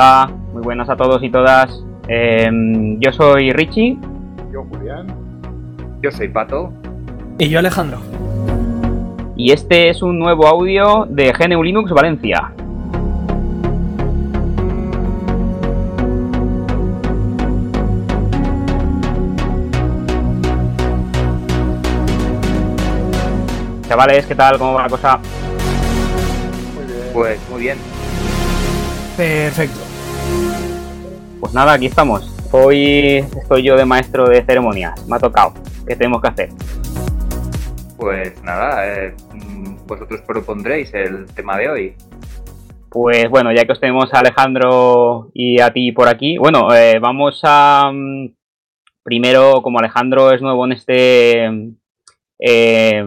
Hola, muy buenas a todos y todas. Em, yo soy Richie. Yo Julián. Yo soy Pato. Y yo Alejandro. Y este es un nuevo audio de GNU Linux Valencia. Chavales, ¿qué tal? ¿Cómo va la cosa? Muy bien. Pues muy bien. Perfecto. Pues nada, aquí estamos. Hoy estoy yo de maestro de ceremonias. Me ha tocado. ¿Qué tenemos que hacer? Pues nada, eh, vosotros propondréis el tema de hoy. Pues bueno, ya que os tenemos a Alejandro y a ti por aquí, bueno, eh, vamos a... mm, primero, como Alejandro es nuevo en este... eh,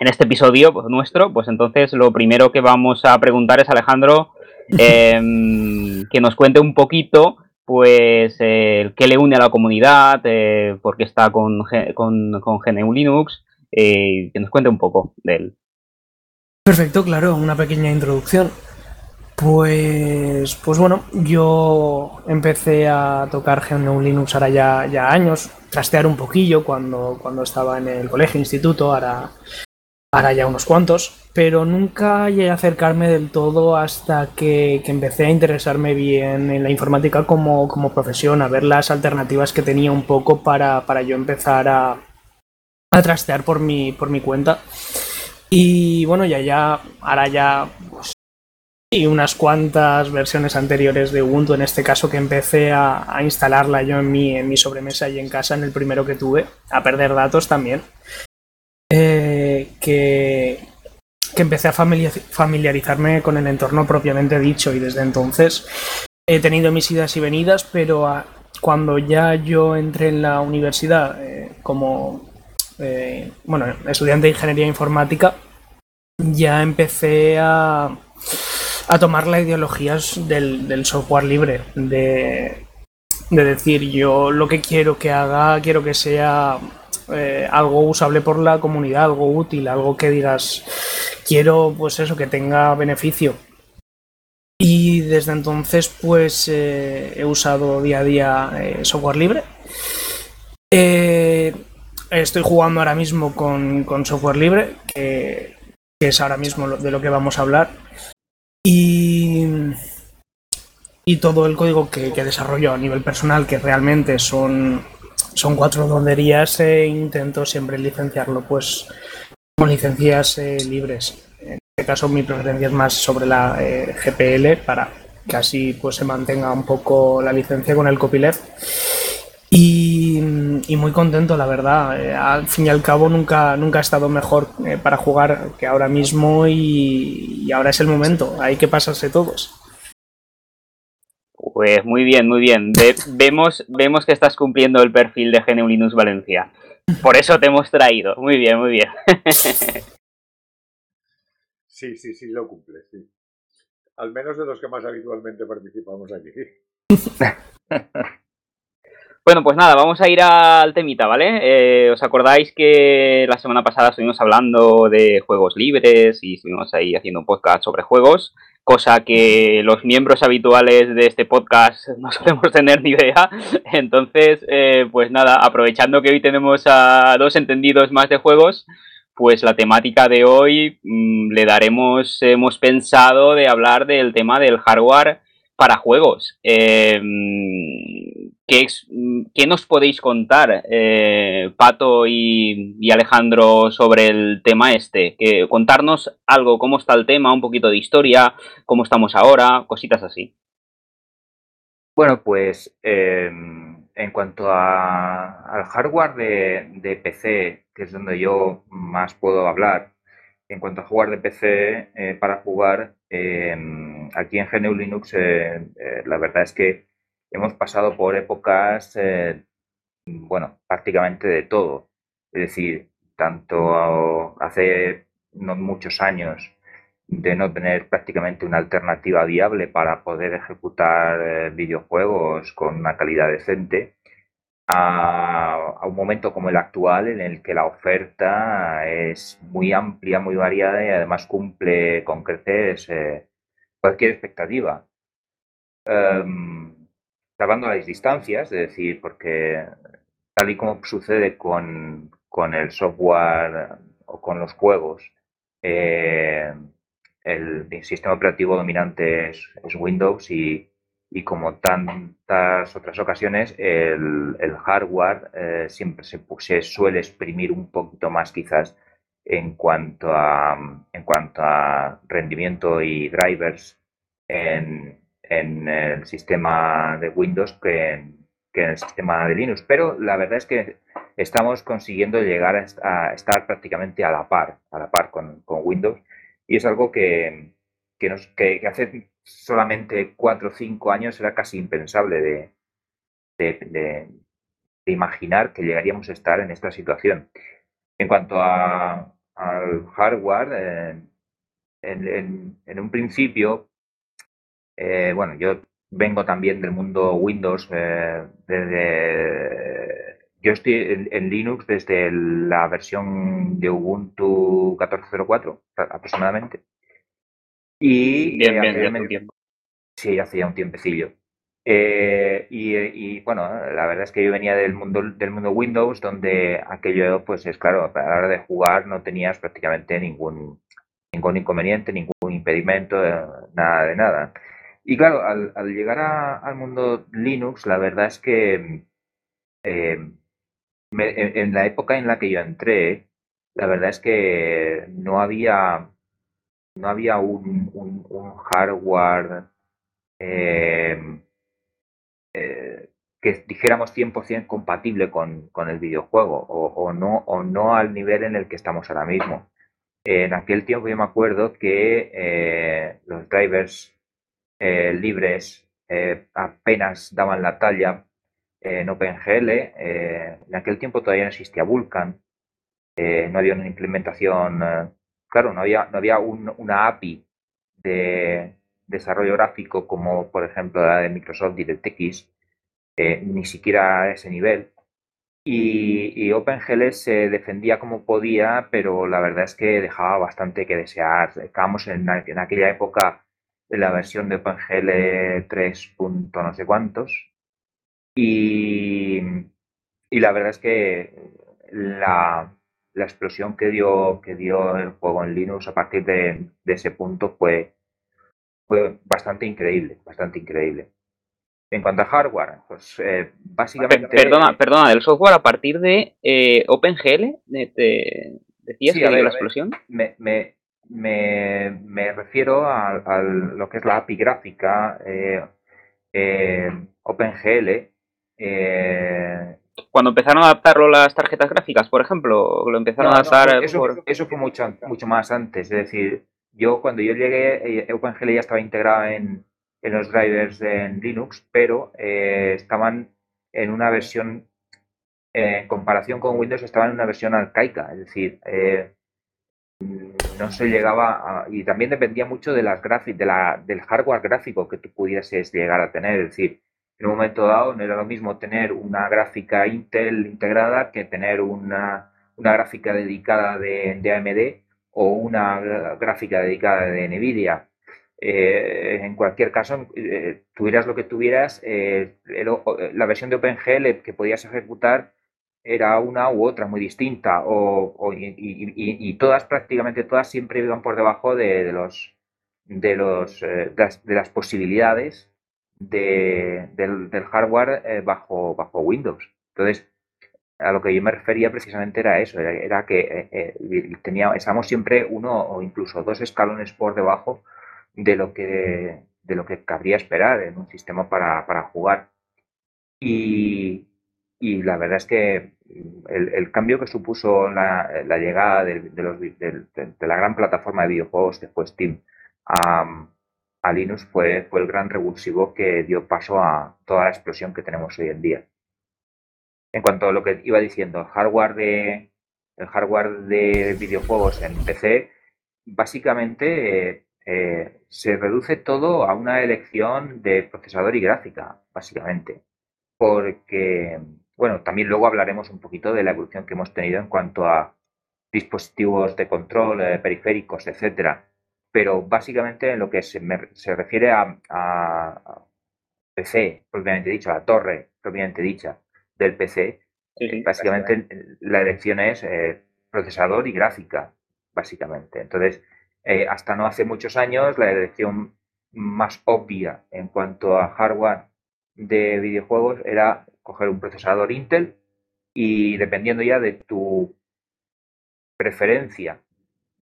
en este episodio pues, nuestro, pues entonces lo primero que vamos a preguntar es Alejandro em, que nos cuente un poquito pues qué le une a la comunidad, eh, por qué está con, con, con GNU Linux, eh, que nos cuente un poco de él. Perfecto, claro, una pequeña introducción. Pues, pues bueno, yo empecé a tocar GNU Linux ahora ya, ya años, trastear un poquillo cuando, cuando estaba en el colegio, instituto, ahora, ahora ya unos cuantos, pero nunca llegué a acercarme del todo hasta que, que empecé a interesarme bien en la informática como, como profesión, a ver las alternativas que tenía un poco para, para yo empezar a, a trastear por mi, por mi cuenta. Y bueno, ya ya, ahora ya, pues, y unas cuantas versiones anteriores de Ubuntu, en este caso que empecé a, a instalarla yo en mi, en mi sobremesa y en casa, en el primero que tuve, a perder datos también, eh, que, empecé a familia- familiarizarme con el entorno propiamente dicho y desde entonces he tenido mis idas y venidas, pero a- cuando ya yo entré en la universidad eh, como eh, bueno, estudiante de ingeniería informática, ya empecé a, tomar las ideologías del, software libre, de decir yo lo que quiero que haga, quiero que sea eh, algo usable por la comunidad, algo útil, algo que digas, quiero pues eso, que tenga beneficio. Y desde entonces pues eh, he usado día a día eh, software libre. Estoy jugando ahora mismo con, con software libre, que, es ahora mismo de lo que vamos a hablar. Y, y todo el código que, que desarrollo a nivel personal, que realmente son, son cuatro tonterías, e intento siempre licenciarlo pues con licencias eh, libres. En este caso mi preferencia es más sobre la eh, GPL para que así pues se mantenga un poco la licencia con el copyleft. Y, y muy contento, la verdad. Eh, al fin y al cabo nunca, nunca ha estado mejor eh, para jugar que ahora mismo y, y ahora es el momento. Hay que pasarse todos. Pues muy bien, muy bien. Ve- vemos, vemos que estás cumpliendo el perfil de GNU Linux Valencia. Por eso te hemos traído. Muy bien, muy bien. Sí, sí, sí, lo cumple, sí. Al menos de los que más habitualmente participamos aquí. Bueno, pues nada, vamos a ir al temita, ¿vale? Eh, ¿Os acordáis que la semana pasada estuvimos hablando de juegos libres y estuvimos ahí haciendo un podcast sobre juegos? Cosa que los miembros habituales de este podcast no solemos tener ni idea. Entonces, eh, pues nada, aprovechando que hoy tenemos a dos entendidos más de juegos, pues la temática de hoy mm, le daremos, hemos pensado de hablar del tema del hardware para juegos. Eh, ¿qué, qué nos podéis contar, eh, Pato y, Alejandro, sobre el tema este? Que, contarnos algo, cómo está el tema, un poquito de historia, cómo estamos ahora, cositas así. Bueno, pues eh, en cuanto a- al hardware de, PC, que es donde yo más puedo hablar, en cuanto a hardware de PC eh, para jugar, eh, aquí en GNU Linux, eh, la verdad es que hemos pasado por épocas, eh, bueno, prácticamente de todo. Es decir, tanto hace no muchos años de no tener prácticamente una alternativa viable para poder ejecutar eh, videojuegos con una calidad decente, a, un momento como el actual en el que la oferta es muy amplia, muy variada y además cumple con creces eh, cualquier expectativa. em, salvando las distancias, es decir, porque tal y como sucede con, el software o con los juegos, eh, el, sistema operativo dominante es, Windows y, como tantas otras ocasiones, el, hardware eh, siempre se, se, suele exprimir un poquito más quizás en cuanto a, en cuanto a rendimiento y drivers en el sistema de Windows que que en el sistema de Linux. Pero la verdad es que estamos consiguiendo llegar a, estar prácticamente a la par, a la par con, Windows. Y es algo que, que, nos, que, hace solamente cuatro o cinco años era casi impensable de, de, imaginar que llegaríamos a estar en esta situación. En cuanto a, al hardware, eh, en, en, un principio, eh, bueno, yo vengo también del mundo Windows, eh, desde, yo estoy en, Linux desde la versión de Ubuntu 14.04 aproximadamente. Y bien, bien, bien, Sí, hace ya un tiempecillo. Eh, y, bueno, la verdad es que yo venía del mundo del mundo Windows, donde aquello, pues es claro, a la hora de jugar no tenías prácticamente ningún ningún inconveniente, ningún impedimento, eh, nada de nada. Y claro, al, llegar al mundo Linux, la verdad es que eh, en, la época en la que yo entré, la verdad es que no había no había un, hardware eh, que dijéramos 100% compatible con, el videojuego o, no, o no al nivel en el que estamos ahora mismo. En aquel tiempo yo me acuerdo que eh, los drivers eh, libres apenas daban la talla en OpenGL. en aquel tiempo todavía no existía Vulkan, no había una implementación, claro, no había, no había una API de, desarrollo gráfico como por ejemplo la de Microsoft DirectX, eh, ni siquiera a ese nivel. Y, OpenGL se defendía como podía, pero la verdad es que dejaba bastante que desear. Estábamos en, aquella época la versión de OpenGL 3. no sé cuántos. Y, la verdad es que la, explosión que dio, que dio el juego en Linux a partir de ese punto fue, fue bastante increíble, bastante increíble. En cuanto a hardware, pues eh, básicamente... Perdona, perdona, del software a partir de eh, OpenGL, de, ¿decías que la explosión? Me, me, me, refiero a, lo que es la API gráfica, eh, OpenGL. Cuando empezaron a adaptarlo las tarjetas gráficas, por ejemplo, lo empezaron a adaptar... eso, eso, fue mucho, mucho más antes, es decir, yo cuando yo llegué, eh, OpenGL ya estaba integrado en, los drivers en Linux, pero eh, estaban en una versión, eh, en comparación con Windows, estaban en una versión arcaica, es decir, no se llegaba a, y también dependía mucho de las de del hardware gráfico que tú pudieses llegar a tener, es decir, en un momento dado no era lo mismo tener una gráfica Intel integrada que tener una, gráfica dedicada de, de AMD o una gráfica dedicada de NVIDIA. Eh, en cualquier caso, eh, tuvieras lo que tuvieras, eh, la versión de OpenGL que podías ejecutar era una u otra muy distinta o, y, todas, prácticamente todas, siempre iban por debajo de, los, de, los, de las, posibilidades del, del, hardware bajo, bajo Windows. Entonces, a lo que yo me refería precisamente era eso, era, que eh, eh, siempre uno o incluso dos escalones por debajo de lo que, de lo que cabría esperar en un sistema para, jugar. Y, la verdad es que el, cambio que supuso la, llegada de, la gran plataforma de videojuegos que fue Steam a, a Linux fue, fue el gran revulsivo que dio paso a toda la explosión que tenemos hoy en día en cuanto a lo que iba diciendo, el hardware de, el hardware de videojuegos en PC, básicamente eh, se reduce todo a una elección de procesador y gráfica, básicamente. Porque, bueno, también luego hablaremos un poquito de la evolución que hemos tenido en cuanto a dispositivos de control, eh, periféricos, etcétera. Pero básicamente en lo que se, se refiere a, PC, propiamente dicho, la torre propiamente dicha del PC, básicamente la elección es eh, procesador y gráfica, básicamente. Entonces, eh, hasta no hace muchos años, la elección más obvia en cuanto a hardware de videojuegos era coger un procesador Intel y dependiendo ya de tu preferencia,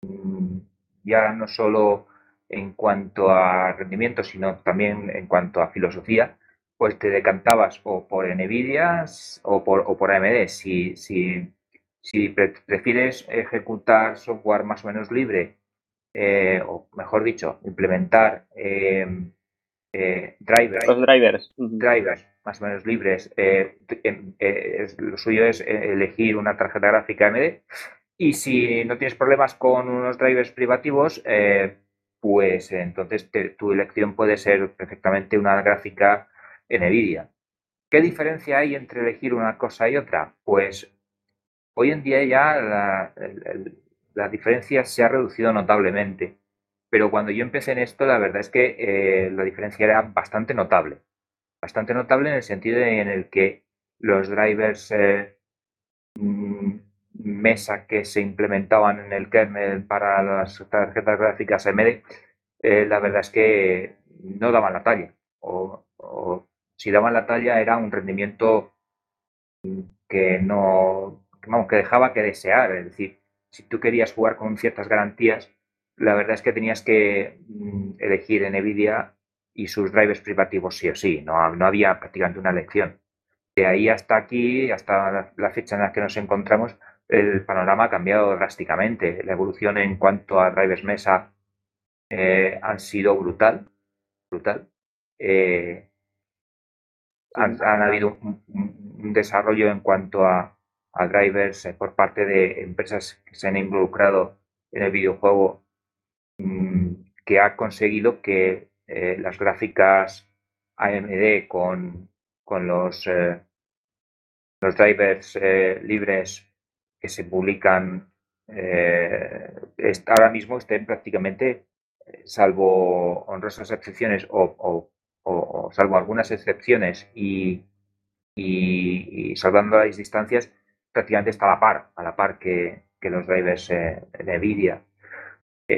mm, ya no solo en cuanto a rendimiento, sino también en cuanto a filosofía, pues te decantabas o por NVIDIA o por, o por AMD. Si, si, si prefieres ejecutar software más o menos libre, eh, o mejor dicho, implementar em, eh, drivers, Los drivers. drivers más o menos libres, eh, em, lo suyo es elegir una tarjeta gráfica AMD. Y si no tienes problemas con unos drivers privativos, pues entonces tu elección puede ser perfectamente una gráfica NVIDIA. ¿Qué diferencia hay entre elegir una cosa y otra? Pues hoy en día ya la, diferencia se ha reducido notablemente, pero cuando yo empecé en esto, la verdad es que eh, la diferencia era bastante notable. Bastante notable en el sentido en el que los drivers eh, mm, mesa que se implementaban en el kernel para las tarjetas gráficas AMD, eh, la verdad es que no daban la talla. O, si daban la talla era un rendimiento que no, vamos, que dejaba que desear. Es decir, si tú querías jugar con ciertas garantías, la verdad es que tenías que mm, elegir NVIDIA y sus drivers privativos sí o sí. No, no había prácticamente una elección. De ahí hasta aquí, hasta la fecha en la que nos encontramos, el panorama ha cambiado drásticamente. La evolución en cuanto a drivers mesa eh, han sido brutal, brutal. Eh, han, habido un, desarrollo en cuanto a, drivers eh, por parte de empresas que se han involucrado en el videojuego mm, que ha conseguido que las gráficas AMD con, con los, los drivers libres que se publican eh, ahora mismo estén prácticamente, eh, salvo honrosas excepciones o, salvo algunas excepciones y, salvando las distancias, prácticamente está a la par, a la par que, los drivers eh, de NVIDIA.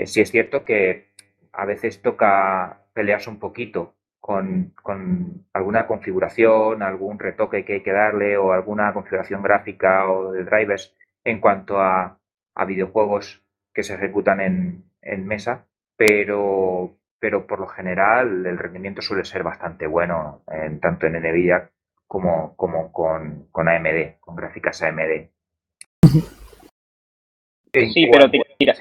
sí es cierto que a veces toca pelearse un poquito con, con, alguna configuración, algún retoque que hay que darle o alguna configuración gráfica o de drivers en cuanto a, videojuegos que se ejecutan en, mesa, pero, pero por lo general el rendimiento suele ser bastante bueno, en, tanto en NVIDIA como, como con, con AMD, con gráficas AMD. Sí, pero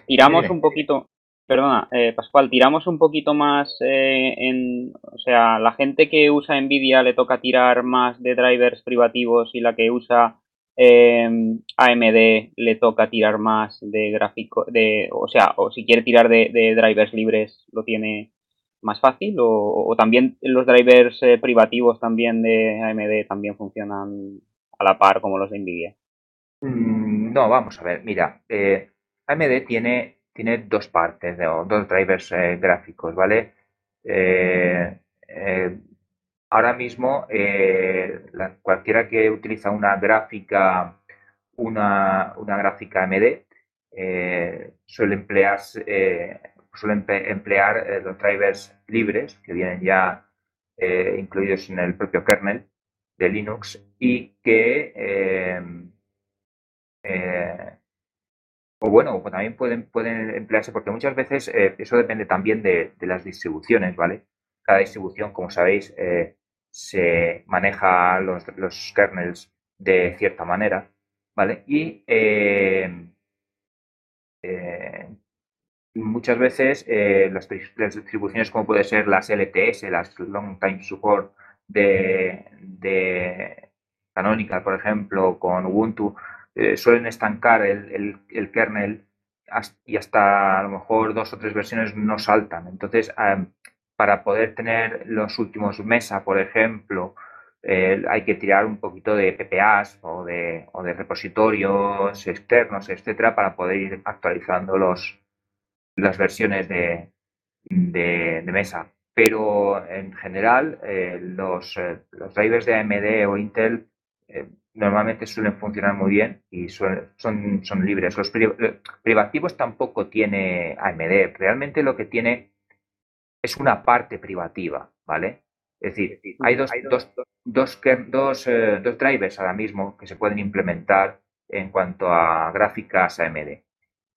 tiramos un poquito, perdona, eh, Pascual, tiramos un poquito más eh, en, o sea, la gente que usa NVIDIA le toca tirar más de drivers privativos y la que usa Em, AMD le toca tirar más de gráfico, de, o sea, o si quiere tirar de, drivers libres lo tiene más fácil o, también los drivers eh, privativos también de AMD también funcionan a la par como los de Nvidia. Mm, no, vamos a ver, mira, AMD tiene, tiene dos partes, dos drivers eh, gráficos, ¿vale? Ahora mismo, eh, cualquiera que utiliza una gráfica, una, gráfica AMD, eh, suele, emplear, eh, suele emplear los drivers libres que vienen ya incluidos en el propio kernel de Linux y que o bueno, también pueden, pueden emplearse porque muchas veces eso depende también de, de, las distribuciones, ¿vale? Cada distribución, como sabéis, se maneja los, los kernels de cierta manera, ¿vale? Y eh, eh, muchas veces eh, las, distribuciones como puede ser las LTS, las Long Time Support de, de Canonical, por ejemplo, con Ubuntu, suelen estancar el, el, kernel y hasta a lo mejor dos o tres versiones no saltan. Entonces, para poder tener los últimos mesa, por ejemplo, eh, hay que tirar un poquito de PPAs o de, repositorios externos, etcétera, para poder ir actualizando los, las versiones de, mesa. pero en general los, los, drivers de AMD o Intel normalmente suelen funcionar muy bien y son, son libres. Los privativos tampoco tiene AMD. Realmente lo que tiene es una parte privativa, ¿vale? Es decir, hay dos, dos, dos, dos, dos drivers ahora mismo que se pueden implementar en cuanto a gráficas AMD.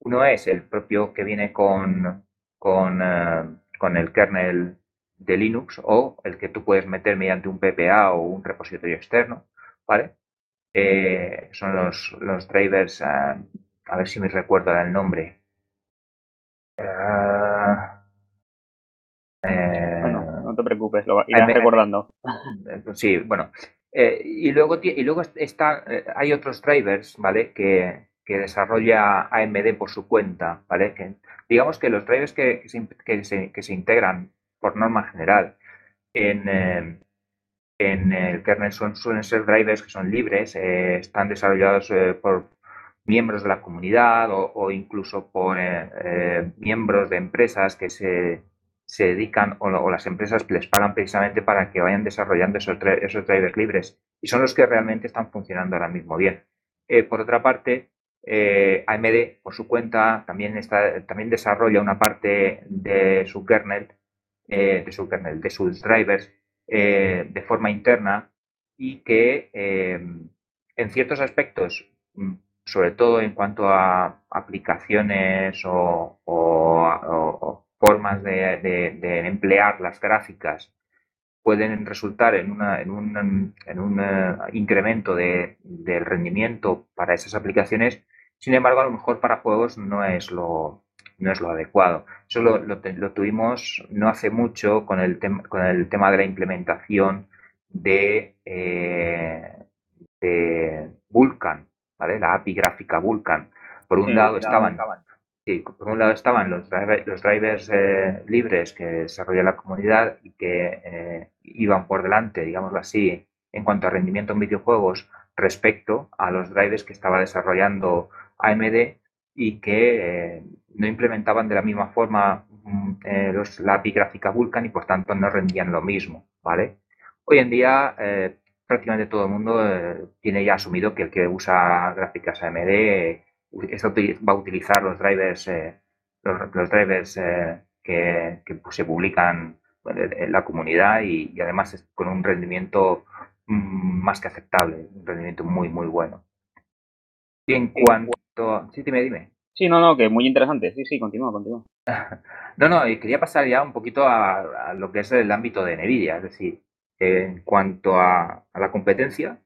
Uno es el propio que viene con, con, eh, con, el kernel de Linux o el que tú puedes meter mediante un PPA o un repositorio externo, ¿vale? Eh, son los, los drivers, eh, a ver si me recuerdo el nombre. no te preocupes, lo irás recordando. Sí, bueno, eh, y luego, y luego está, eh, hay otros drivers, ¿vale? Que, que, desarrolla AMD por su cuenta, ¿vale? Que, digamos que los drivers que, que, se, que se, integran por norma general en, eh, en el kernel son, suelen ser drivers que son libres, están desarrollados por miembros de la comunidad o, o incluso por miembros de empresas que se se dedican o, las empresas les pagan precisamente para que vayan desarrollando esos, esos drivers libres y son los que realmente están funcionando ahora mismo bien. Eh, por otra parte, eh, AMD por su cuenta también, está, también desarrolla una parte de su kernel, eh, de su kernel, de sus drivers de forma interna y que en ciertos aspectos, mm, sobre todo en cuanto a aplicaciones o, formas de, emplear las gráficas pueden resultar en, en, un, en un eh, incremento del rendimiento para esas aplicaciones. Sin embargo, a lo mejor para juegos no es lo, no es lo adecuado. Eso lo, lo, tuvimos no hace mucho con el, con el tema de la implementación de, eh, de Vulkan, ¿vale? la API gráfica Vulkan. Por un lado estaban Sí, por un lado estaban los, los drivers eh, libres que desarrolla la comunidad y que eh, iban por delante, digámoslo así, en cuanto a rendimiento en videojuegos respecto a los drivers que estaba desarrollando AMD y que eh, no implementaban de la misma forma mm, los, la API gráfica Vulkan y por tanto no rendían lo mismo, ¿vale? Hoy en día prácticamente todo el mundo tiene ya asumido que el que usa gráficas AMD va a utilizar los drivers, eh, los, drivers eh, que, se publican en la comunidad y, además con un rendimiento mm, más que aceptable, un rendimiento muy, muy bueno. Y en cuanto... Sí, dime, dime. Sí, no, no, que muy interesante. Sí, sí, continúa, continúa. no, no, y quería pasar ya un poquito a, lo que es el ámbito de NVIDIA, es decir, en cuanto a, la competencia,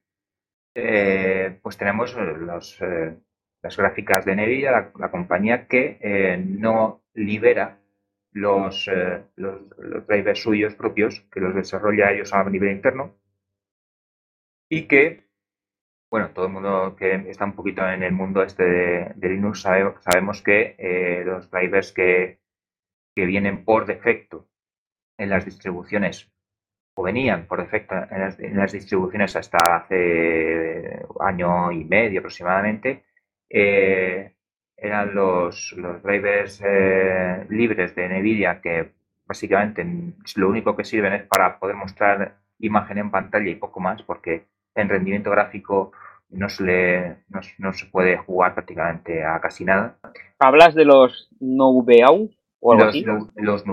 eh, pues tenemos los, las gráficas de Nvidia, la, compañía que eh, no libera los, eh, los, drivers suyos propios, que los desarrolla ellos a nivel interno, y que, bueno, todo el mundo que está un poquito en el mundo este de, Linux sabemos que eh, los drivers que, que vienen por defecto en las distribuciones o venían por defecto en las, distribuciones hasta hace año y medio aproximadamente, eh, eran los, los drivers eh, libres de NVIDIA que básicamente lo único que sirven es para poder mostrar imagen en pantalla y poco más, porque en rendimiento gráfico no se, le, no, se puede jugar prácticamente a casi nada. ¿Hablas de los NoVAU o algo los, así? Los,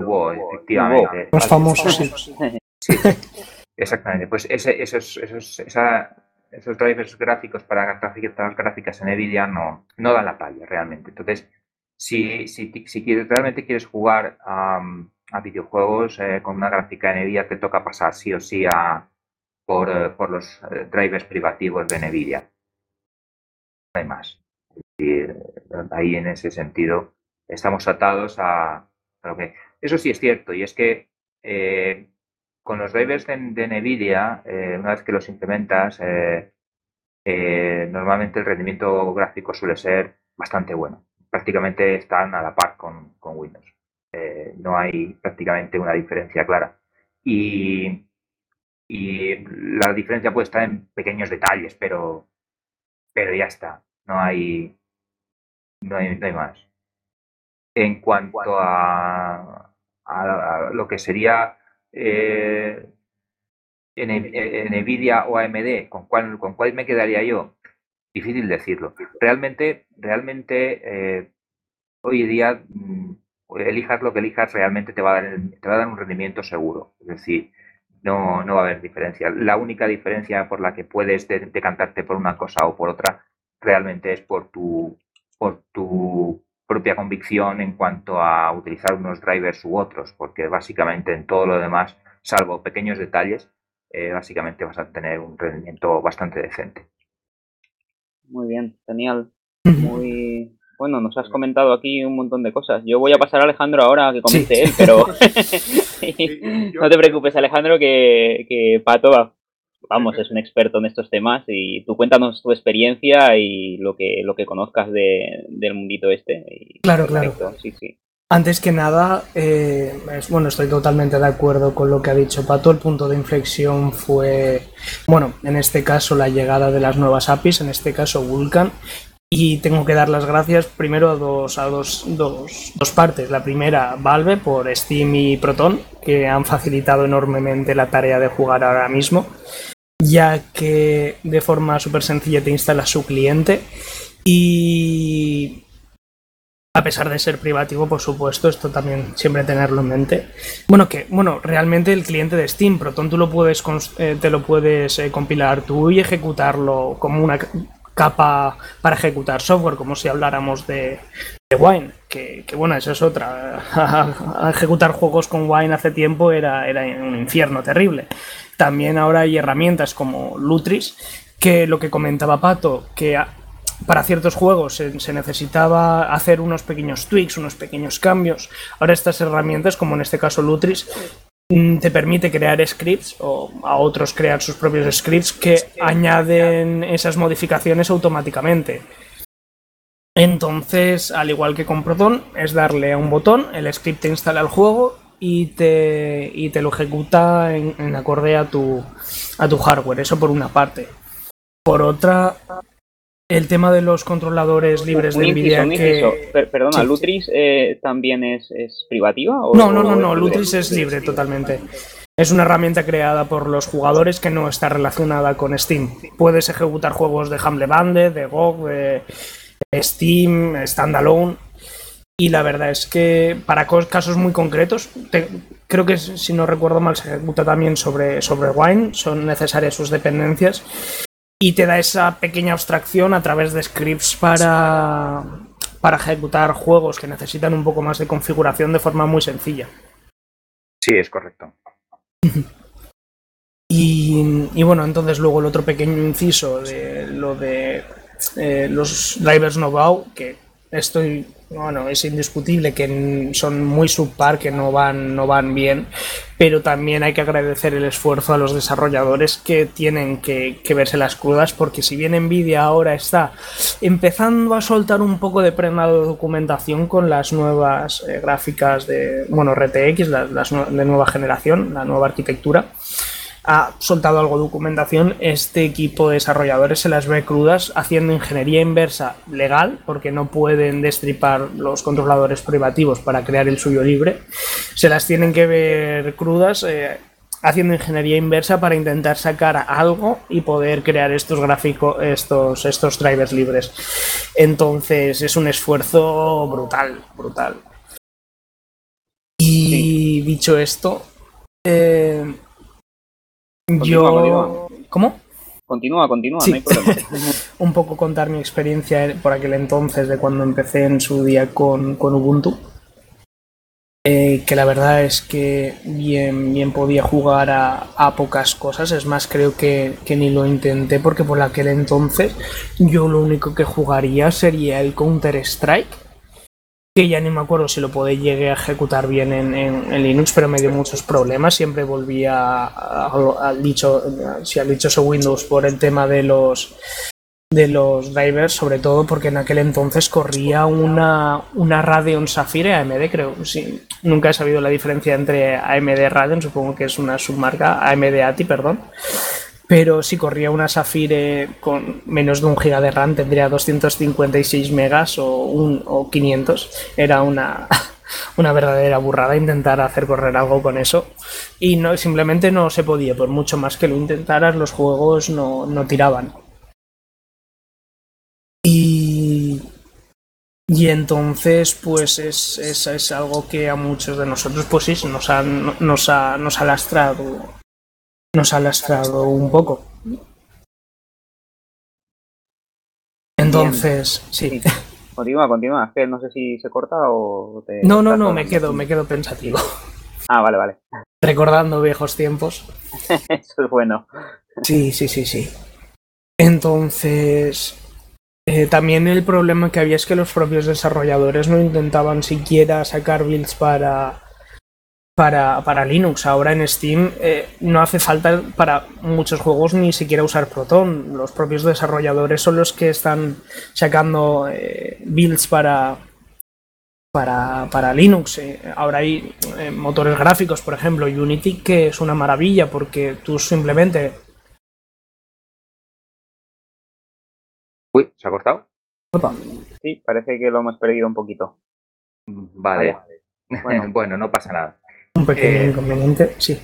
efectivamente. Los famosos, sí. exactamente. Pues ese, esos, esos, esa, esos drivers gráficos para las gráficas en NVIDIA no, no dan la talla realmente. Entonces, si, si, si quieres, realmente quieres jugar a, videojuegos eh, con una gráfica de NVIDIA, te toca pasar sí o sí a, por, eh, por los eh, drivers privativos de NVIDIA. No hay más. ahí en ese sentido estamos atados a, lo que... Eso sí es cierto, y es que con los drivers de, NVIDIA, eh, una vez que los implementas, eh, eh, normalmente el rendimiento gráfico suele ser bastante bueno. Prácticamente están a la par con, Windows. no hay prácticamente una diferencia clara. Y, la diferencia puede estar en pequeños detalles, pero, pero ya está. No hay, no hay, más. En cuanto a, a lo que sería eh, en, Nvidia o AMD, ¿con cuál, ¿con cuál me quedaría yo? Difícil decirlo. Realmente, realmente eh, hoy día, mm, elijas lo que elijas, realmente te va, a dar, te va a dar un rendimiento seguro. Es decir, no, no va a haber diferencia. La única diferencia por la que puedes decantarte por una cosa o por otra realmente es por tu, por tu propia convicción en cuanto a utilizar unos drivers u otros, porque básicamente en todo lo demás, salvo pequeños detalles, eh, básicamente vas a tener un rendimiento bastante decente. Muy bien, genial. Muy bueno, nos has comentado aquí un montón de cosas. Yo voy a pasar a Alejandro ahora que comente él, pero no te preocupes, Alejandro, que, que Pato vamos, es un experto en estos temas y tú cuéntanos tu experiencia y lo que, lo que conozcas de, del mundito este. claro, claro. Sí, sí. Antes que nada, eh, bueno, estoy totalmente de acuerdo con lo que ha dicho Pato. El punto de inflexión fue, bueno, en este caso la llegada de las nuevas APIs, en este caso Vulkan. Y tengo que dar las gracias primero a dos, a dos, dos, dos partes. La primera, Valve, por Steam y Proton, que han facilitado enormemente la tarea de jugar ahora mismo ya que de forma súper sencilla te instala su cliente y a pesar de ser privativo, por supuesto, esto también siempre tenerlo en mente. Bueno, que bueno, realmente el cliente de Steam, Proton, tú lo puedes eh, te lo puedes eh, compilar tú y ejecutarlo como una capa para ejecutar software, como si habláramos de, Wine, que, bueno, eso es otra. ejecutar juegos con Wine hace tiempo era, era un infierno terrible. También ahora hay herramientas como Lutris, que lo que comentaba Pato, que para ciertos juegos se, necesitaba hacer unos pequeños tweaks, unos pequeños cambios. Ahora estas herramientas, como en este caso Lutris, te permite crear scripts o a otros crear sus propios scripts que añaden esas modificaciones automáticamente. Entonces, al igual que con Proton, es darle a un botón, el script te instala el juego y te, y te lo ejecuta en, acorde a tu, a tu hardware. Eso por una parte. Por otra, el tema de los controladores libres de Nvidia que... perdona, ¿Lutris eh, también es, es privativa? no, no, no, no, Lutris es libre totalmente. Es una herramienta creada por los jugadores que no está relacionada con Steam. Puedes ejecutar juegos de Humble Bundle, de GOG, de Steam, Standalone. Y la verdad es que para casos muy concretos, creo que si no recuerdo mal se ejecuta también sobre, sobre Wine, son necesarias sus dependencias y te da esa pequeña abstracción a través de scripts para, para ejecutar juegos que necesitan un poco más de configuración de forma muy sencilla. Sí, es correcto. y, bueno, entonces luego el otro pequeño inciso de lo de eh, los drivers know que estoy bueno, es indiscutible que son muy subpar, que no van, no van bien, pero también hay que agradecer el esfuerzo a los desarrolladores que tienen que, verse las crudas, porque si bien Nvidia ahora está empezando a soltar un poco de prenda de documentación con las nuevas eh, gráficas de, bueno, RTX, las de nueva generación, la nueva arquitectura, ha soltado algo de documentación, este equipo de desarrolladores se las ve crudas haciendo ingeniería inversa legal, porque no pueden destripar los controladores privativos para crear el suyo libre. Se las tienen que ver crudas. Eh, haciendo ingeniería inversa para intentar sacar algo y poder crear estos gráficos, estos, estos drivers libres. Entonces es un esfuerzo brutal, brutal. Y dicho esto, eh, yo. ¿Cómo? Continúa, continúa, no hay problema. un poco contar mi experiencia por aquel entonces, de cuando empecé en su día con, Ubuntu. Eh, que la verdad es que bien, bien podía jugar a, pocas cosas. Es más, creo que, que, ni lo intenté porque por aquel entonces yo lo único que jugaría sería el Counter-Strike que ya ni me acuerdo si lo podéis llegué a ejecutar bien en, Linux, pero me dio muchos problemas. Siempre volvía al dicho, si al dichoso Windows por el tema de los de los drivers, sobre todo porque en aquel entonces corría una, una Radeon Sapphire AMD, creo. Sí, nunca he sabido la diferencia entre AMD Radeon, supongo que es una submarca, AMD ATI, perdón. Pero si corría una Sapphire con menos de un giga de RAM, tendría 256 megas o, un, o 500. Era una, una verdadera burrada intentar hacer correr algo con eso. Y no, simplemente no se podía, por mucho más que lo intentaras, los juegos no, no tiraban. Y, y entonces, pues es, es, es, algo que a muchos de nosotros, pues sí, nos ha, nos ha, nos ha lastrado. Nos ha lastrado un poco. Entonces, sí. Continúa, continúa. Es que no sé si se corta o te. No, no, no, me quedo, me quedo pensativo. Ah, vale, vale. Recordando viejos tiempos. Eso es bueno. Sí, sí, sí, sí. Entonces. Eh, también el problema que había es que los propios desarrolladores no intentaban siquiera sacar builds para, para, para Linux. Ahora en Steam eh, no hace falta para muchos juegos ni siquiera usar Proton. Los propios desarrolladores son los que están sacando eh, builds para, para, para Linux. Eh, ahora hay eh, motores gráficos, por ejemplo, Unity, que es una maravilla porque tú simplemente... Uy, ¿se ha cortado? Opa. Sí, parece que lo hemos perdido un poquito. Vale. Bueno, bueno no pasa nada. Un pequeño Eh, inconveniente, sí.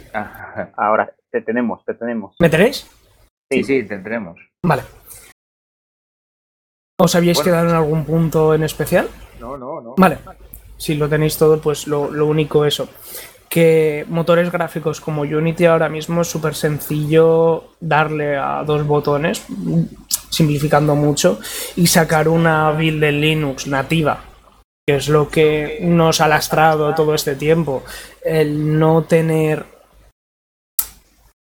Ahora, te tenemos, te tenemos. ¿Me tenéis? Sí, sí, tendremos. Vale. ¿Os habíais Bueno. quedado en algún punto en especial? No, no, no. Vale. Si lo tenéis todo, pues lo, lo único eso. Que motores gráficos como Unity ahora mismo es súper sencillo darle a dos botones, simplificando mucho, y sacar una build en Linux nativa, es lo que nos ha lastrado todo este tiempo. El no tener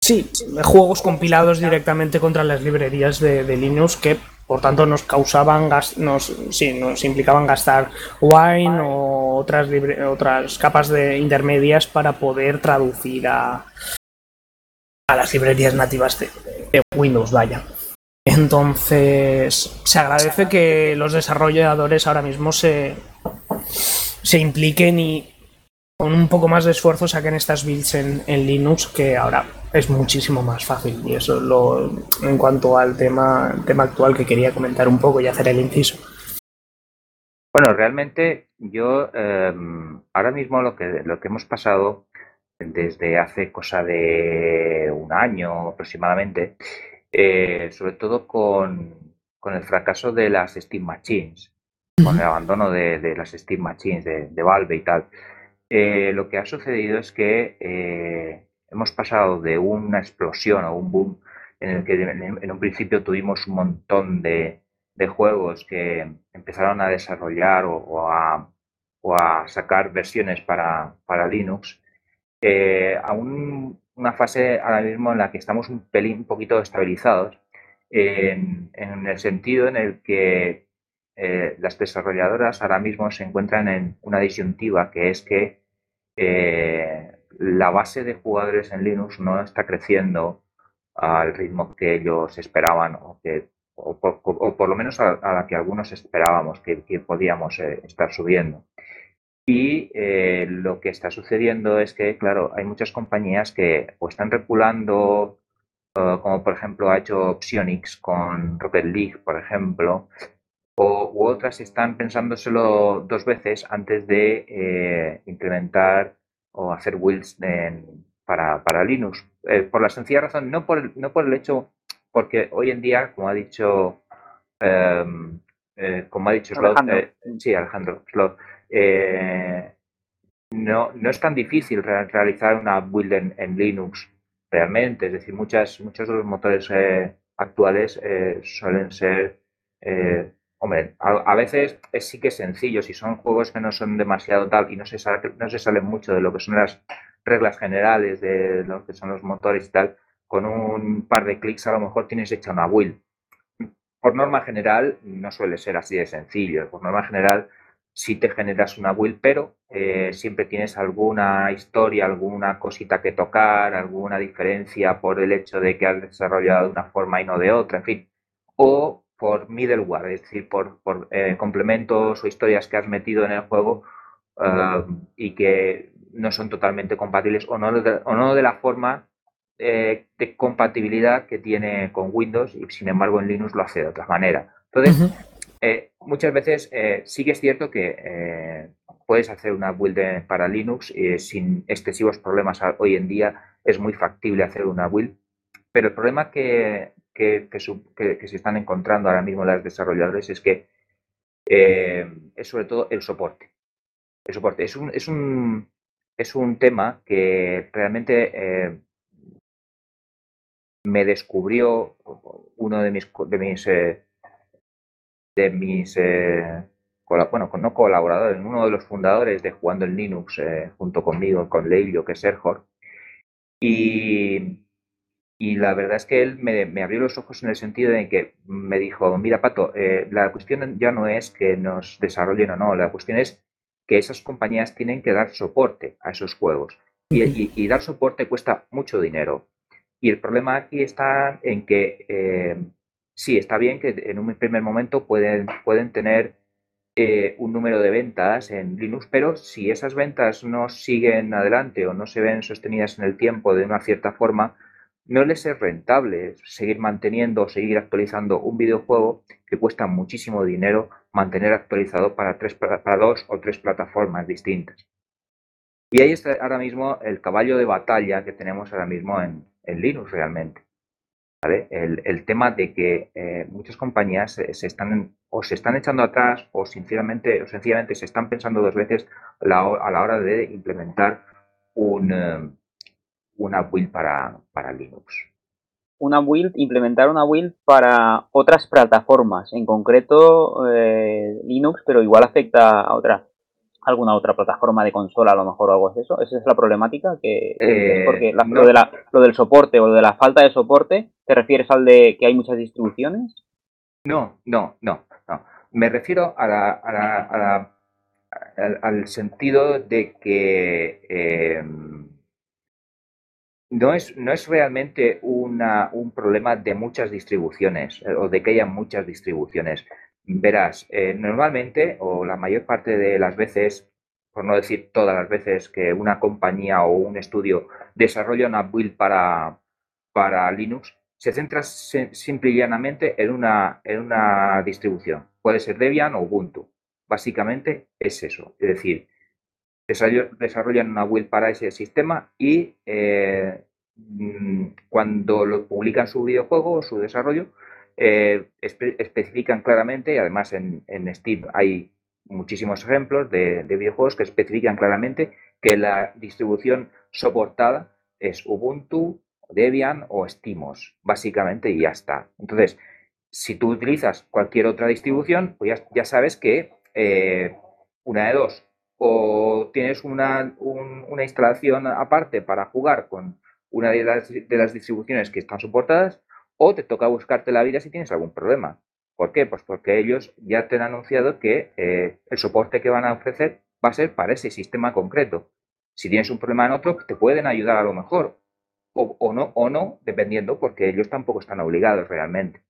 Sí, juegos compilados directamente contra las librerías de, Linux que por tanto nos causaban nos, sí, nos implicaban gastar Wine o otras otras capas de intermedias para poder traducir a, a las librerías nativas de Windows, vaya. Entonces, se agradece que los desarrolladores ahora mismo se, se impliquen y con un poco más de esfuerzo saquen estas builds en, Linux, que ahora es muchísimo más fácil. Y eso es lo en cuanto al tema, tema actual que quería comentar un poco y hacer el inciso. Bueno, realmente yo eh, ahora mismo lo que, lo que hemos pasado desde hace cosa de un año aproximadamente, eh, sobre todo con, con el fracaso de las Steam Machines, con el abandono de, de las Steam Machines de, de Valve y tal, eh, lo que ha sucedido es que eh, hemos pasado de una explosión o un boom en el que en, en un principio tuvimos un montón de, de juegos que empezaron a desarrollar o, o, a, o a, sacar versiones para, para Linux, eh, a un, una fase ahora mismo en la que estamos un pelín, un poquito estabilizados, en, en el sentido en el que eh, las desarrolladoras ahora mismo se encuentran en una disyuntiva, que es que eh, la base de jugadores en Linux no está creciendo al ritmo que ellos esperaban o que o por, lo menos a, la que algunos esperábamos que, podíamos eh, estar subiendo. Y lo que está sucediendo es que, claro, hay muchas compañías que o están reculando, como por ejemplo ha hecho Psyonix con Rocket League, por ejemplo, o, u otras están pensándoselo dos veces antes de eh, implementar o hacer builds en, para, para, Linux. Eh, por la sencilla razón, no por, el, no por el hecho porque hoy en día, como ha dicho, eh, eh, como ha dicho Slot, eh, sí, Alejandro, Slot, no, no es tan difícil re realizar una build en, en, Linux realmente. Es decir, muchas, muchos de los motores eh, actuales eh, suelen ser, eh, hombre, a, veces es, sí que es sencillo. Si son juegos que no son demasiado tal y no se, sale, no se salen mucho de lo que son las reglas generales de lo que son los motores y tal, con un par de clics a lo mejor tienes hecha una build. Por norma general no suele ser así de sencillo. Por norma general sí te generas una build, pero eh, siempre tienes alguna historia, alguna cosita que tocar, alguna diferencia por el hecho de que has desarrollado de una forma y no de otra, en fin. O por middleware, es decir, por, por eh, complementos o historias que has metido en el juego uh, y que no son totalmente compatibles o no de, o no de la forma eh, de compatibilidad que tiene con Windows y sin embargo en Linux lo hace de otra manera. Entonces, uh -huh. eh, muchas veces sí que es cierto que puedes hacer una build para Linux sin excesivos problemas hoy en día. Es muy factible hacer una build. Pero el problema que, que, se están encontrando ahora mismo las desarrolladores es que eh, es sobre todo el soporte. El soporte es un, es un, es un tema que realmente eh, me descubrió uno de mis, de mis, eh, de mis bueno, no colaboradores, uno de los fundadores de Jugando en Linux junto conmigo, con Leilio, que es Sergor. Y, y la verdad es que él me, abrió los ojos en el sentido de que me dijo, mira Pato, eh, la cuestión ya no es que nos desarrollen o no, la cuestión es que esas compañías tienen que dar soporte a esos juegos. Y, dar soporte cuesta mucho dinero. Y el problema aquí está en que eh, sí, está bien que en un primer momento pueden, pueden tener eh, un número de ventas en Linux, pero si esas ventas no siguen adelante o no se ven sostenidas en el tiempo de una cierta forma, no les es rentable seguir manteniendo o seguir actualizando un videojuego que cuesta muchísimo dinero mantener actualizado para, tres, para dos o tres plataformas distintas. Y ahí está ahora mismo el caballo de batalla que tenemos ahora mismo en, Linux realmente. El, tema de que eh, muchas compañías se, están o se están echando atrás o sinceramente o sencillamente se están pensando dos veces a la hora de implementar un, eh, una build para, para Linux. Una build, implementar una build para otras plataformas, en concreto eh, Linux, pero igual afecta a otra, alguna otra plataforma de consola a lo mejor o algo de eso. Esa es la problemática que eh, porque lo, de la, lo del soporte o de la falta de soporte, ¿te refieres al de que hay muchas distribuciones? No, no, no, no. Me refiero a la, a la, al, sentido de que eh, no es, no es realmente un problema de muchas distribuciones eh, o de que haya muchas distribuciones. Verás, eh, normalmente o la mayor parte de las veces, por no decir todas las veces que una compañía o un estudio desarrolla una build para, para Linux, se centra simple y llanamente en una, en una distribución. Puede ser Debian o Ubuntu. Básicamente es eso. Es decir, desarrollan una build para ese sistema y eh, mm, cuando publican su videojuego o su desarrollo, eh, especifican claramente, y además en, Steam hay muchísimos ejemplos de, videojuegos que especifican claramente que la distribución soportada es Ubuntu, Debian o Steamos, básicamente, y ya está. Entonces, si tú utilizas cualquier otra distribución, pues ya, sabes que eh, una de dos, o tienes una, instalación aparte para jugar con una de las, de las, distribuciones que están soportadas, o te toca buscarte la vida si tienes algún problema. ¿Por qué? Pues porque ellos ya te han anunciado que eh, el soporte que van a ofrecer va a ser para ese sistema concreto. Si tienes un problema en otro, te pueden ayudar a lo mejor, o no, o no, dependiendo, porque ellos tampoco están obligados realmente.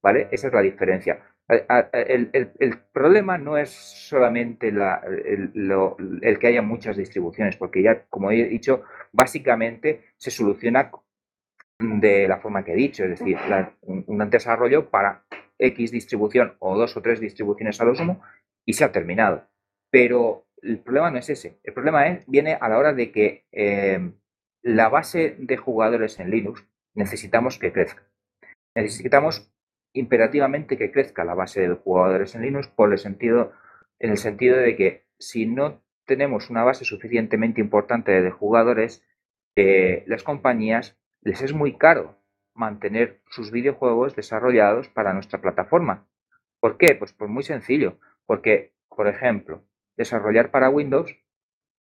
¿Vale? Esa es la diferencia. El, problema no es solamente el, que haya muchas distribuciones, porque ya, como he dicho, básicamente se soluciona de la forma que he dicho, es decir, un, desarrollo para X distribución o dos o tres distribuciones a lo sumo y se ha terminado. Pero el problema no es ese. El problema es, viene a la hora de que eh, la base de jugadores en Linux necesitamos que crezca. Necesitamos imperativamente que crezca la base de jugadores en Linux por el sentido, en el sentido de que si no tenemos una base suficientemente importante de jugadores, eh, las compañías les es muy caro mantener sus videojuegos desarrollados para nuestra plataforma. ¿Por qué? Pues, pues muy sencillo, porque, por ejemplo, desarrollar para Windows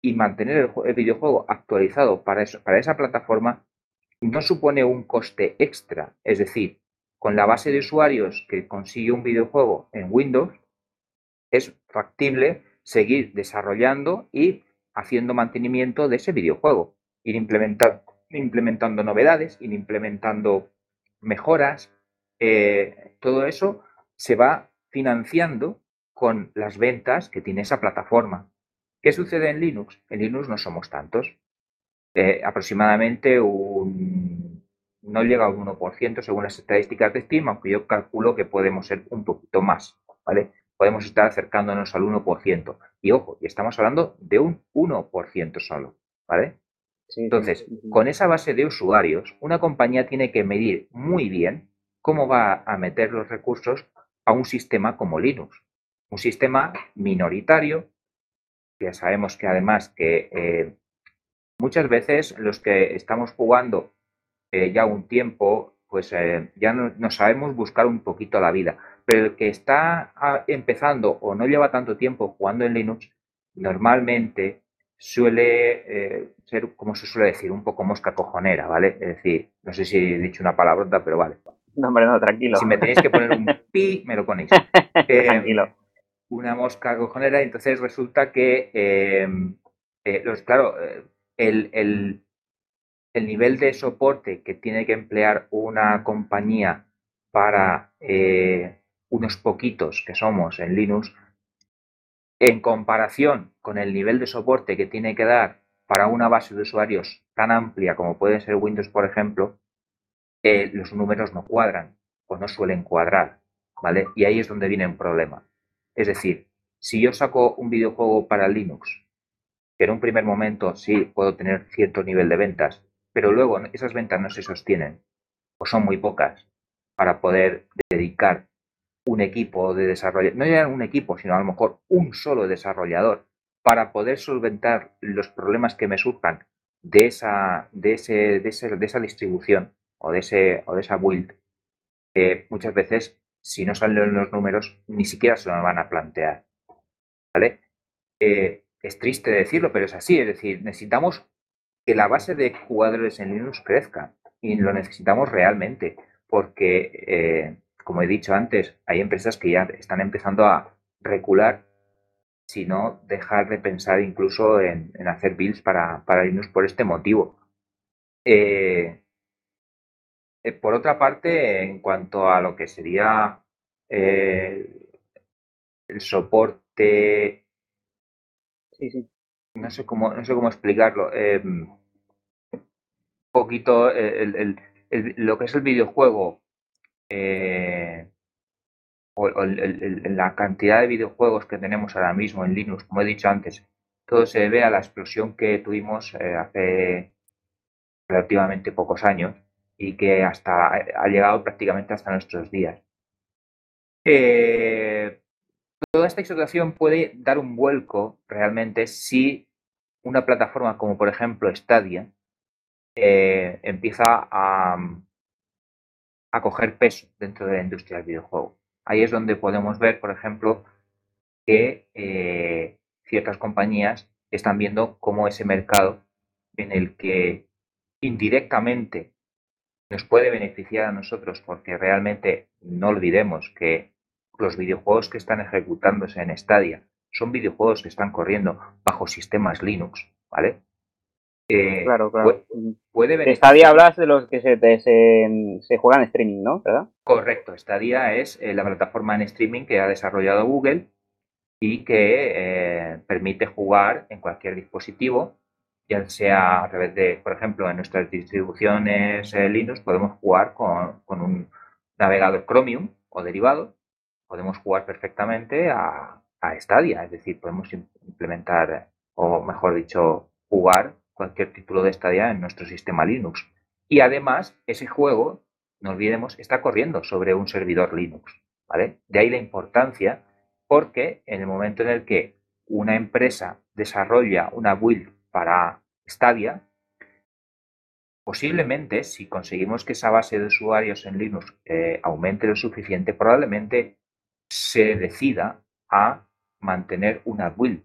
y mantener el, videojuego actualizado para, eso, para esa plataforma no supone un coste extra. Es decir, con la base de usuarios que consigue un videojuego en Windows, es factible seguir desarrollando y haciendo mantenimiento de ese videojuego, ir implementando, novedades, ir implementando mejoras. Eh, todo eso se va financiando con las ventas que tiene esa plataforma. ¿Qué sucede en Linux? En Linux no somos tantos. Eh, aproximadamente un no llega al 1% según las estadísticas de Steam, aunque yo calculo que podemos ser un poquito más, ¿vale? podemos estar acercándonos al 1%. Y ojo, y estamos hablando de un 1% solo, ¿vale? Entonces, con esa base de usuarios, una compañía tiene que medir muy bien cómo va a meter los recursos a un sistema como Linux. Un sistema minoritario, ya sabemos que además que eh, muchas veces los que estamos jugando eh, ya un tiempo, pues eh, ya no, sabemos buscar un poquito la vida. Pero el que está ah, empezando o no lleva tanto tiempo jugando en Linux, normalmente suele eh, ser, como se suele decir, un poco mosca cojonera, ¿vale? Es decir, no sé si he dicho una palabrota, pero vale. No, hombre, no, tranquilo. Si me tenéis que poner un pi, me lo ponéis. tranquilo. Una mosca cojonera, entonces resulta que, los, claro, el, el, el nivel de soporte que tiene que emplear una compañía para eh, unos poquitos que somos en Linux, en comparación con el nivel de soporte que tiene que dar para una base de usuarios tan amplia como puede ser Windows, por ejemplo, eh, los números no cuadran o no suelen cuadrar, ¿vale? Y ahí es donde viene un problema. Es decir, si yo saco un videojuego para Linux, que en un primer momento sí puedo tener cierto nivel de ventas, pero luego esas ventas no se sostienen o son muy pocas para poder dedicar un equipo de desarrollo, no ya un equipo, sino a lo mejor un solo desarrollador para poder solventar los problemas que me surjan de esa, de ese, de, esa distribución o de, ese, o de esa build, muchas veces, si no salen los números, ni siquiera se me van a plantear. ¿Vale? Eh, es triste decirlo, pero es así. Es decir, necesitamos que la base de jugadores en Linux crezca y lo necesitamos realmente porque, eh, como he dicho antes, hay empresas que ya están empezando a recular, sino dejar de pensar incluso en, hacer builds para, Linux por este motivo. Eh, eh, por otra parte, en cuanto a lo que sería el soporte Sí, sí no sé cómo, no sé cómo explicarlo. Em, un poquito el, lo que es el videojuego eh, o, la cantidad de videojuegos que tenemos ahora mismo en Linux, como he dicho antes, todo se debe a la explosión que tuvimos eh, hace relativamente pocos años y que hasta ha llegado prácticamente hasta nuestros días. Eh, toda esta situación puede dar un vuelco realmente si una plataforma como por ejemplo Stadia eh, empieza a, a, coger peso dentro de la industria del videojuego. Ahí es donde podemos ver, por ejemplo, que eh, ciertas compañías están viendo cómo ese mercado en el que indirectamente nos puede beneficiar a nosotros, porque realmente no olvidemos que los videojuegos que están ejecutándose en Stadia son videojuegos que están corriendo bajo sistemas Linux, ¿vale? Eh, claro, claro. Puede, Stadia hablas de los que se, se, juegan en streaming, ¿no? ¿verdad? Correcto. Stadia es eh, la plataforma en streaming que ha desarrollado Google y que eh, permite jugar en cualquier dispositivo, ya sea a través de, por ejemplo, en nuestras distribuciones Linux podemos jugar con, con un navegador Chromium o derivado, podemos jugar perfectamente a, a Stadia, es decir, podemos implementar, o mejor dicho, jugar cualquier título de Stadia en nuestro sistema Linux. Y además, ese juego, no olvidemos, está corriendo sobre un servidor Linux, ¿vale? De ahí la importancia, porque en el momento en el que una empresa desarrolla una build para Stadia, posiblemente, si conseguimos que esa base de usuarios en Linux eh, aumente lo suficiente, probablemente se decida a mantener una build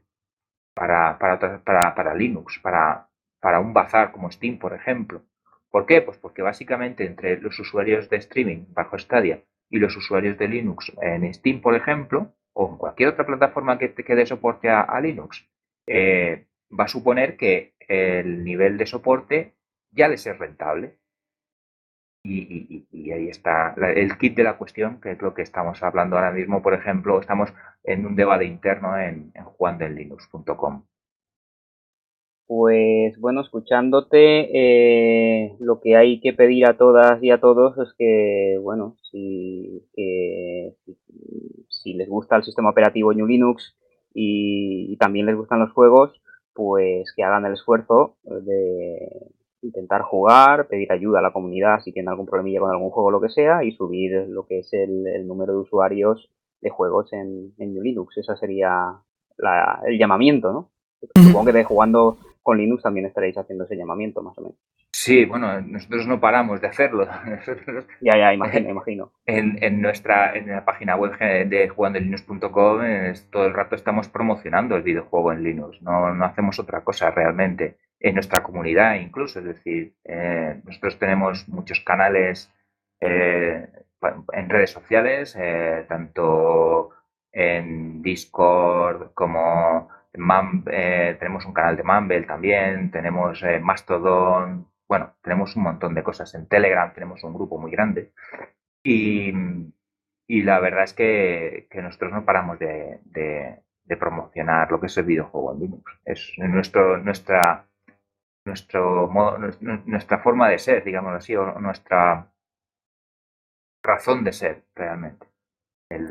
para, para, para, para Linux, para, para un bazar como Steam, por ejemplo. ¿Por qué? Pues porque básicamente entre los usuarios de streaming bajo Stadia y los usuarios de Linux en Steam, por ejemplo, o en cualquier otra plataforma que, que dé soporte a, Linux, eh, va a suponer que el nivel de soporte ya de ser rentable. Y, ahí está el kit de la cuestión, que es lo que estamos hablando ahora mismo. Por ejemplo, estamos en un debate interno en, en juandellinux.com. Pues bueno, escuchándote, eh, lo que hay que pedir a todas y a todos es que, bueno, si, si les gusta el sistema operativo New Linux y, también les gustan los juegos, pues que hagan el esfuerzo de intentar jugar, pedir ayuda a la comunidad si tienen algún problemilla con algún juego o lo que sea y subir lo que es el, número de usuarios de juegos en, en New Linux. Ese sería el llamamiento, ¿no? Supongo que de jugando con Linux también estaréis haciendo ese llamamiento, más o menos. Sí, bueno, nosotros no paramos de hacerlo. ya, ya, imagino, imagino. En, nuestra en la página web de jugandolinux.com todo el rato estamos promocionando el videojuego en Linux. No, no hacemos otra cosa realmente. En nuestra comunidad incluso, es decir, eh, nosotros tenemos muchos canales eh, en redes sociales, eh, tanto en Discord como eh, tenemos un canal de Mumble también, tenemos Mastodon, bueno, tenemos un montón de cosas. En Telegram tenemos un grupo muy grande. Y, la verdad es que, nosotros no paramos de, promocionar lo que es el videojuego en Linux. Es nuestro, nuestra, nuestro nuestra forma de ser, digamos así, o nuestra razón de ser realmente.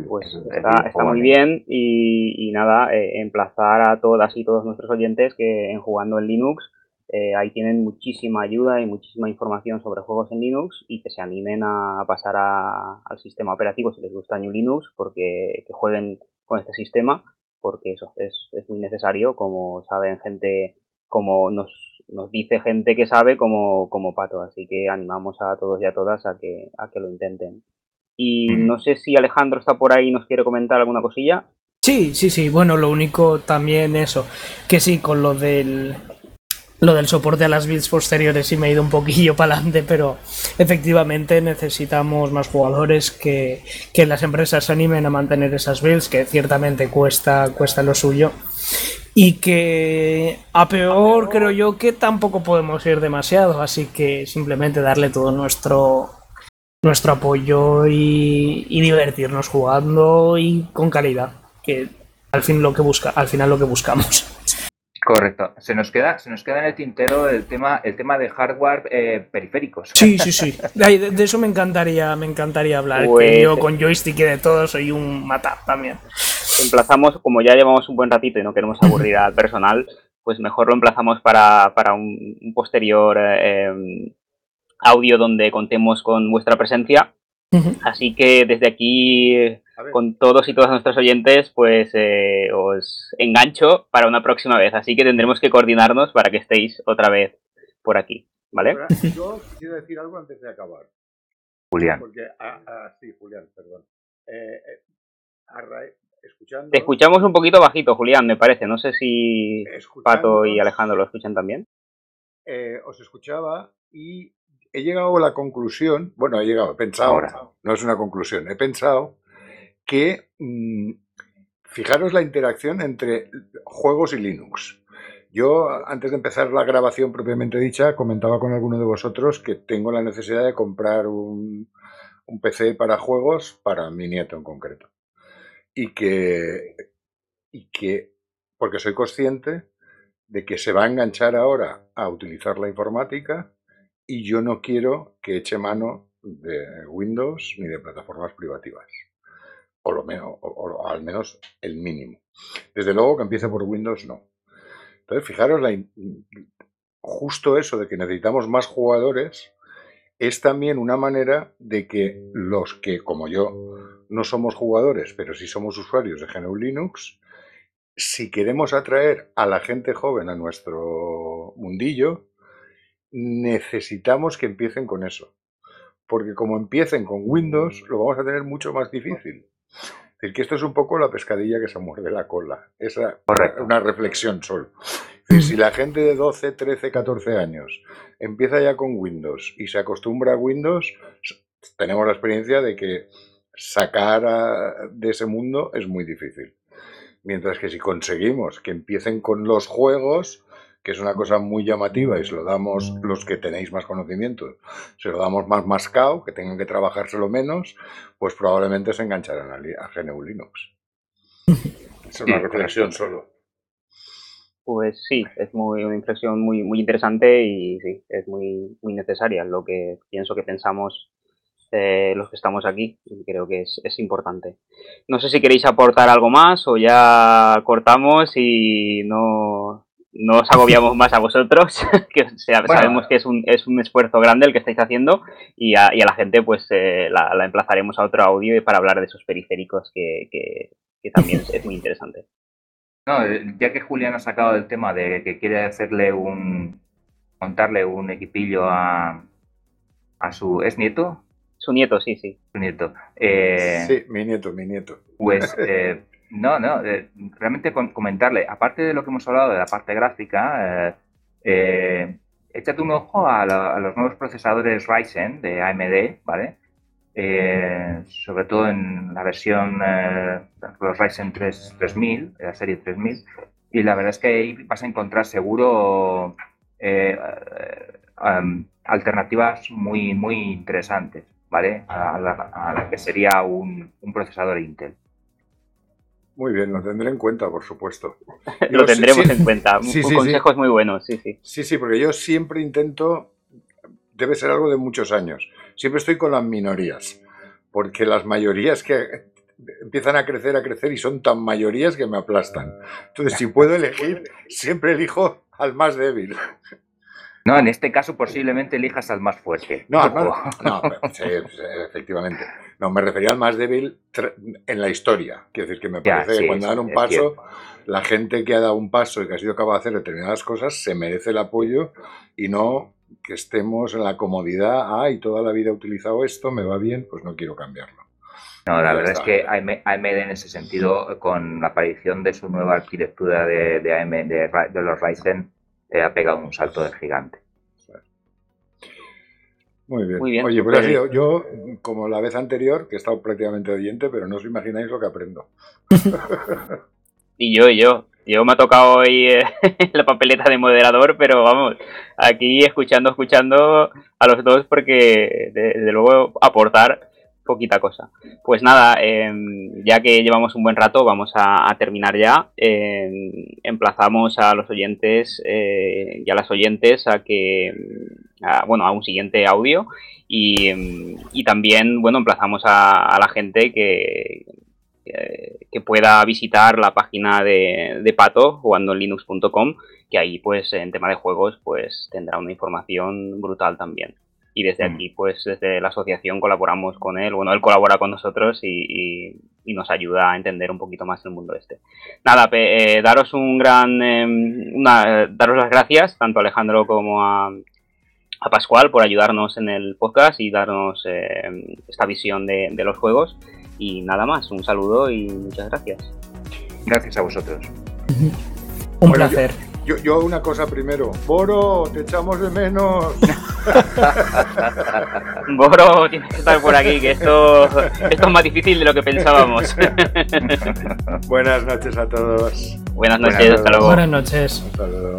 Pues está, muy bien y, nada, eh, emplazar a todas y todos nuestros oyentes que en Jugando en Linux eh, ahí tienen muchísima ayuda y muchísima información sobre juegos en Linux y que se animen a pasar al sistema operativo si les gusta New Linux porque que jueguen con este sistema porque eso es, es muy necesario como saben gente como nos, nos dice gente que sabe como, como Pato así que animamos a todos y a todas a que, a que lo intenten y no sé si Alejandro está por ahí y nos quiere comentar alguna cosilla. Sí, sí, sí. Bueno, lo único también eso, que sí, con lo del lo del soporte a las builds posteriores sí me he ido un poquillo para adelante, pero efectivamente necesitamos más jugadores que, que, las empresas se animen a mantener esas builds, que ciertamente cuesta, cuesta lo suyo. Y que a peor creo yo que tampoco podemos ir demasiado, así que simplemente darle todo nuestro nuestro apoyo y, divertirnos jugando y con calidad, que al fin lo que busca, al final lo que buscamos. Correcto. Se nos queda, se nos queda en el tintero el tema, el tema de hardware eh, periféricos. Sí, sí, sí. De, eso me encantaría, me encantaría hablar. Pues yo con joystick y de todo soy un mata también. Emplazamos, como ya llevamos un buen ratito y no queremos aburrir al personal, pues mejor lo emplazamos para, un, posterior eh, audio donde contemos con vuestra presencia. Así que desde aquí, con todos y todas nuestros oyentes, pues eh, os engancho para una próxima vez. Así que tendremos que coordinarnos para que estéis otra vez por aquí. ¿Vale? Yo quiero decir algo antes de acabar. Julián. Porque, ah, ah, sí, Julián, perdón. Eh, eh, escuchando... Te escuchamos un poquito bajito, Julián, me parece. No sé si Pato y Alejandro lo escuchan también. os escuchaba y he llegado a la conclusión, bueno, he llegado, he pensado, no es una conclusión, he pensado que, mm, fijaros la interacción entre juegos y Linux. Yo, antes de empezar la grabación propiamente dicha, comentaba con alguno de vosotros que tengo la necesidad de comprar un, un PC para juegos para mi nieto en concreto. Y que, y que, porque soy consciente de que se va a enganchar ahora a utilizar la informática y yo no quiero que eche mano de Windows ni de plataformas privativas. O, lo menos, o, al menos el mínimo. Desde luego que empiece por Windows, no. Entonces, fijaros, la, justo eso de que necesitamos más jugadores es también una manera de que los que, como yo, no somos jugadores, pero sí somos usuarios de GNU Linux, si queremos atraer a la gente joven a nuestro mundillo, necesitamos que empiecen con eso. Porque como empiecen con Windows, lo vamos a tener mucho más difícil. Es decir, que esto es un poco la pescadilla que se muerde la cola. Es una reflexión solo. si la gente de 12, 13, 14 años empieza ya con Windows y se acostumbra a Windows, tenemos la experiencia de que sacar de ese mundo es muy difícil. Mientras que si conseguimos que empiecen con los juegos, que es una cosa muy llamativa y se lo damos los que tenéis más conocimiento, se lo damos más mascao, que tengan que trabajárselo menos, pues probablemente se engancharán a, GNU Linux. Es una reflexión solo. Pues sí, es muy, una impresión muy, muy interesante y sí, es muy, muy necesaria. Lo que pienso que pensamos eh, los que estamos aquí. Y creo que es, es, importante. No sé si queréis aportar algo más o ya cortamos y no, no os agobiamos más a vosotros, que sabemos que es un, es un esfuerzo grande el que estáis haciendo y a, y a la gente pues eh, la, la, emplazaremos a otro audio para hablar de esos periféricos que, que, que también es muy interesante. No, ya que Julián ha sacado el tema de que quiere hacerle un, montarle un equipillo a, a su... ¿Es nieto? Su nieto, sí, sí. Su nieto. Eh, sí, mi nieto, mi nieto. Pues eh, no, no, eh, realmente comentarle, aparte de lo que hemos hablado de la parte gráfica, échate un ojo a, a, los nuevos procesadores Ryzen de AMD, ¿vale? sobre todo en la versión los Ryzen 3, 3000, la serie 3000, y la verdad es que ahí vas a encontrar seguro eh, um, alternativas muy, muy interesantes, ¿vale? A la, que sería un, procesador Intel. Muy bien, lo tendré en cuenta, por supuesto. lo tendremos en cuenta. un, consejo es muy bueno, sí, sí. Sí, sí, porque yo siempre intento, debe ser algo de muchos años, siempre estoy con las minorías, porque las mayorías que empiezan a crecer, a crecer y son tan mayorías que me aplastan. Entonces, si puedo elegir, siempre elijo al más débil. No, en este caso posiblemente elijas al más fuerte. No, no, no sí, efectivamente. No, me refería al más débil en la historia. Quiero decir que me parece que cuando dan un paso, la gente que ha dado un paso y que ha sido capaz de hacer determinadas cosas se merece el apoyo y no que estemos en la comodidad, ah, y toda la vida he utilizado esto, me va bien, pues no quiero cambiarlo. No, la verdad es que AMD en ese sentido, con la aparición de su nueva arquitectura de, de AMD, de, los Ryzen, eh, ha pegado un salto de gigante. Muy bien. Muy bien. Oye, pues sido, yo, como la vez anterior, que he estado prácticamente oyente, pero no os imagináis lo que aprendo. y yo, y yo. Yo me ha tocado hoy eh, la papeleta de moderador, pero vamos, aquí escuchando, escuchando a los dos, porque desde luego aportar poquita cosa. Pues nada, em, ya que llevamos un buen rato, vamos a, terminar ya. Em, emplazamos a los oyentes eh, y a las oyentes a que, bueno, a un siguiente audio y, em, también, bueno, emplazamos a, la gente que, que, pueda visitar la página de, de Pato, jugando en linux.com, que ahí, pues, en tema de juegos, pues tendrá una información brutal también y desde mm. aquí, pues desde la asociación colaboramos con él, bueno, él colabora con nosotros y, nos ayuda a entender un poquito más el mundo este. Nada, eh, daros un gran, em, una, daros las gracias tanto a Alejandro como a, a Pascual por ayudarnos en el podcast y darnos em, esta visión de, de los juegos. Y nada más, un saludo y muchas gracias. Gracias a vosotros. Un placer. Yo, yo, una cosa primero. Boro, te echamos de menos. Boro, tienes que estar por aquí, que esto, esto es más difícil de lo que pensábamos. Buenas noches a todos. Buenas noches, hasta luego. Buenas noches. Hasta luego.